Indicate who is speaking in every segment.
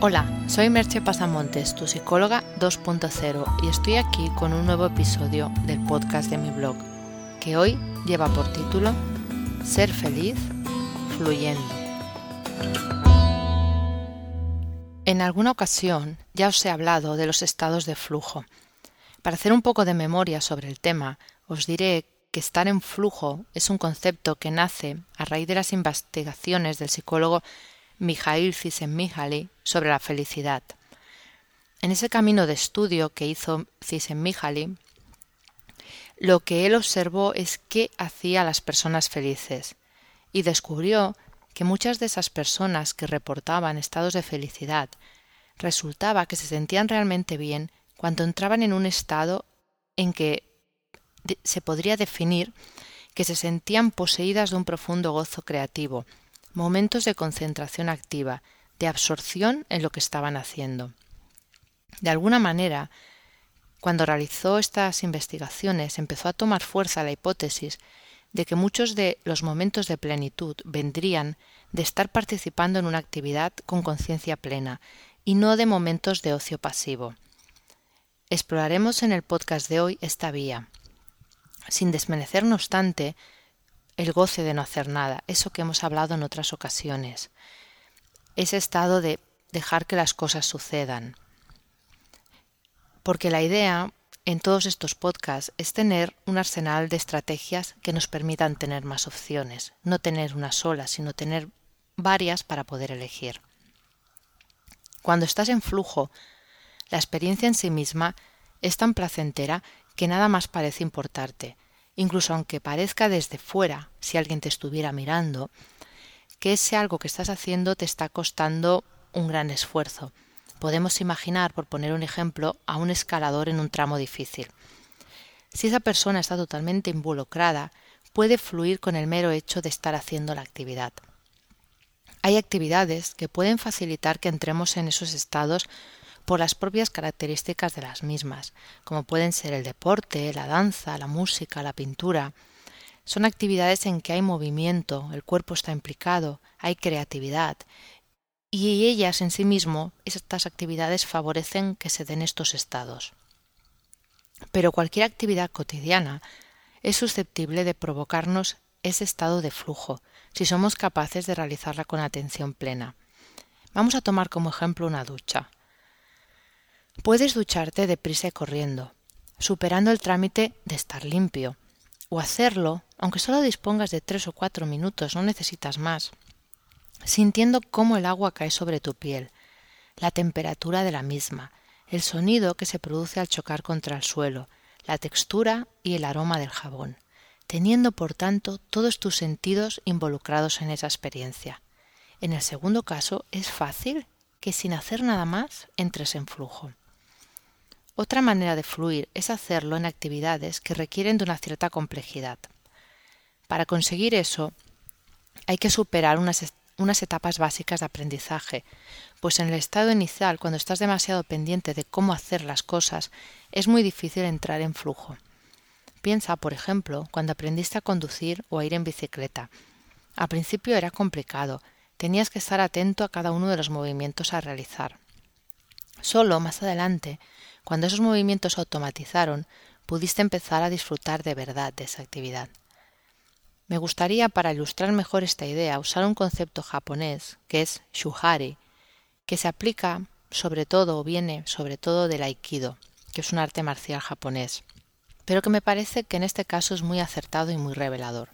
Speaker 1: Hola, soy Merche Pasamontes, tu psicóloga 2.0 y estoy aquí con un nuevo episodio del podcast de mi blog, que hoy lleva por título Ser feliz fluyendo. En alguna ocasión ya os he hablado de los estados de flujo. Para hacer un poco de memoria sobre el tema, os diré que estar en flujo es un concepto que nace a raíz de las investigaciones del psicólogo Mijail Csikszentmihalyi sobre la felicidad. En ese camino de estudio que hizo Csikszentmihalyi, lo que él observó es qué hacía a las personas felices y descubrió que muchas de esas personas que reportaban estados de felicidad resultaba que se sentían realmente bien cuando entraban en un estado en que se podría definir que se sentían poseídas de un profundo gozo creativo, momentos de concentración activa, de absorción en lo que estaban haciendo. De alguna manera, cuando realizó estas investigaciones, empezó a tomar fuerza la hipótesis de que muchos de los momentos de plenitud vendrían de estar participando en una actividad con conciencia plena y no de momentos de ocio pasivo. Exploraremos en el podcast de hoy esta vía, sin desmerecer, no obstante, el goce de no hacer nada, eso que hemos hablado en otras ocasiones, ese estado de dejar que las cosas sucedan. Porque la idea en todos estos podcasts es tener un arsenal de estrategias que nos permitan tener más opciones, no tener una sola, sino tener varias para poder elegir. Cuando estás en flujo, la experiencia en sí misma es tan placentera que nada más parece importarte, incluso aunque parezca desde fuera, si alguien te estuviera mirando, que ese algo que estás haciendo te está costando un gran esfuerzo. Podemos imaginar, por poner un ejemplo, a un escalador en un tramo difícil. Si esa persona está totalmente involucrada, puede fluir con el mero hecho de estar haciendo la actividad. Hay actividades que pueden facilitar que entremos en esos estados por las propias características de las mismas, como pueden ser el deporte, la danza, la música, la pintura. Son actividades en que hay movimiento, el cuerpo está implicado, hay creatividad, y ellas en sí mismo, estas actividades favorecen que se den estos estados. Pero cualquier actividad cotidiana es susceptible de provocarnos ese estado de flujo, si somos capaces de realizarla con atención plena. Vamos a tomar como ejemplo una ducha. Puedes ducharte deprisa y corriendo, superando el trámite de estar limpio, o hacerlo, aunque solo dispongas de tres o cuatro minutos, no necesitas más, sintiendo cómo el agua cae sobre tu piel, la temperatura de la misma, el sonido que se produce al chocar contra el suelo, la textura y el aroma del jabón, teniendo por tanto todos tus sentidos involucrados en esa experiencia. En el segundo caso es fácil que sin hacer nada más entres en flujo. Otra manera de fluir es hacerlo en actividades que requieren de una cierta complejidad. Para conseguir eso, hay que superar unas, etapas básicas de aprendizaje, pues en el estado inicial, cuando estás demasiado pendiente de cómo hacer las cosas, es muy difícil entrar en flujo. Piensa, por ejemplo, cuando aprendiste a conducir o a ir en bicicleta. Al principio era complicado, tenías que estar atento a cada uno de los movimientos a realizar. Solo más adelante cuando esos movimientos automatizaron, pudiste empezar a disfrutar de verdad de esa actividad. Me gustaría, para ilustrar mejor esta idea, usar un concepto japonés, que es shuhari, que se aplica sobre todo o viene sobre todo del aikido, que es un arte marcial japonés, pero que me parece que en este caso es muy acertado y muy revelador.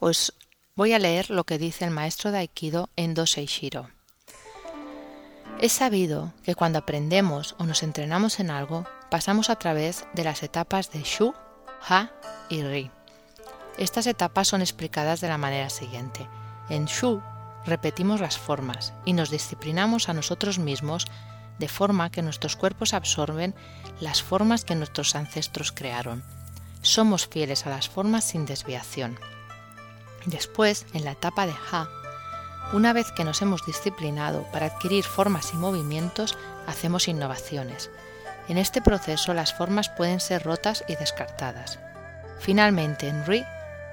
Speaker 1: Os voy a leer lo que dice el maestro de aikido Endo Seishiro. Es sabido que cuando aprendemos o nos entrenamos en algo, pasamos a través de las etapas de Shu, Ha y Ri. Estas etapas son explicadas de la manera siguiente. En Shu repetimos las formas y nos disciplinamos a nosotros mismos de forma que nuestros cuerpos absorben las formas que nuestros ancestros crearon. Somos fieles a las formas sin desviación. Después, en la etapa de Ha, una vez que nos hemos disciplinado para adquirir formas y movimientos, hacemos innovaciones. En este proceso las formas pueden ser rotas y descartadas. Finalmente, en RI,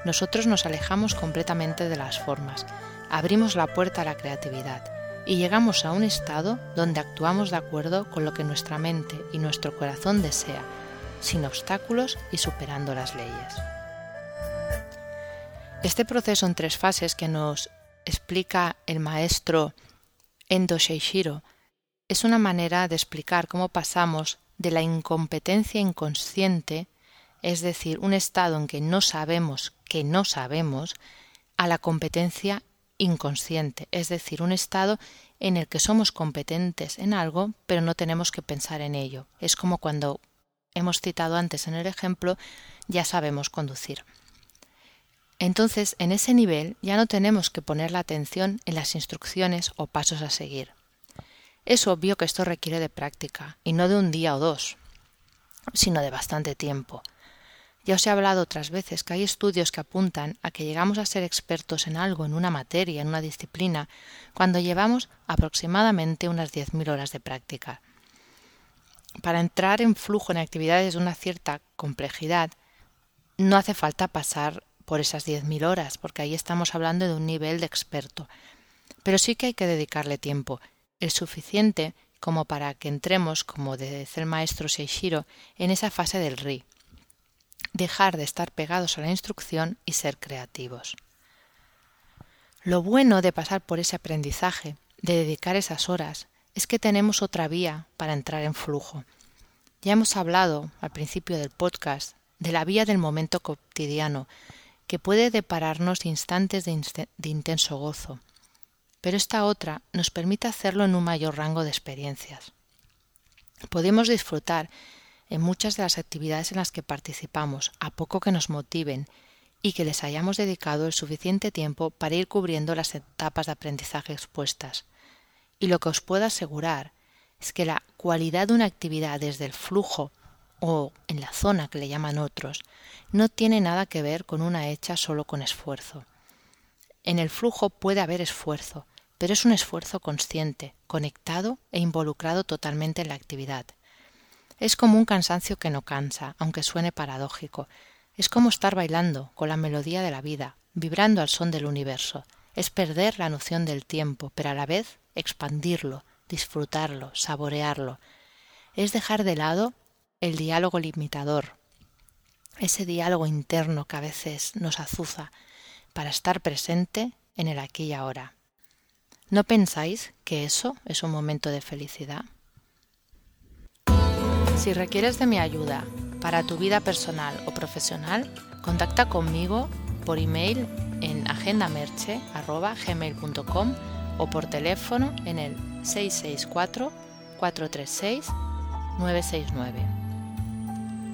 Speaker 1: nosotros nos alejamos completamente de las formas, abrimos la puerta a la creatividad y llegamos a un estado donde actuamos de acuerdo con lo que nuestra mente y nuestro corazón desea, sin obstáculos y superando las leyes. Este proceso en tres fases que nos explica el maestro Endo Sheishiro es una manera de explicar cómo pasamos de la incompetencia inconsciente, es decir, un estado en que no sabemos que no sabemos, a la competencia inconsciente, es decir, un estado en el que somos competentes en algo, pero no tenemos que pensar en ello. Es como cuando hemos citado antes en el ejemplo, ya sabemos conducir. Entonces, en ese nivel ya no tenemos que poner la atención en las instrucciones o pasos a seguir. Es obvio que esto requiere de práctica, y no de un día o dos, sino de bastante tiempo. Ya os he hablado otras veces que hay estudios que apuntan a que llegamos a ser expertos en algo, en una materia, en una disciplina, cuando llevamos aproximadamente unas 10.000 horas de práctica. Para entrar en flujo en actividades de una cierta complejidad, no hace falta pasar por esas 10.000 horas, porque ahí estamos hablando de un nivel de experto. Pero sí que hay que dedicarle tiempo, el suficiente como para que entremos, como dice el maestro Seishiro, en esa fase del RI, dejar de estar pegados a la instrucción y ser creativos. Lo bueno de pasar por ese aprendizaje, de dedicar esas horas, es que tenemos otra vía para entrar en flujo. Ya hemos hablado al principio del podcast de la vía del momento cotidiano, que puede depararnos instantes de, intenso gozo, pero esta otra nos permite hacerlo en un mayor rango de experiencias. Podemos disfrutar en muchas de las actividades en las que participamos, a poco que nos motiven y que les hayamos dedicado el suficiente tiempo para ir cubriendo las etapas de aprendizaje expuestas. Y lo que os puedo asegurar es que la cualidad de una actividad desde el flujo o en la zona que le llaman otros no tiene nada que ver con una hecha solo con esfuerzo. En el flujo puede haber esfuerzo, pero es un esfuerzo consciente, conectado e involucrado totalmente en la actividad. Es como un cansancio que no cansa, aunque suene paradójico. Es como estar bailando con la melodía de la vida, vibrando al son del universo. Es perder la noción del tiempo, pero a la vez expandirlo, disfrutarlo, saborearlo. Es dejar de lado el diálogo limitador, ese diálogo interno que a veces nos azuza, para estar presente en el aquí y ahora. ¿No pensáis que eso es un momento de felicidad? Si requieres de mi ayuda para tu vida personal o profesional, contacta conmigo por email en agendamerche.gmail.com o por teléfono en el 664-436-969.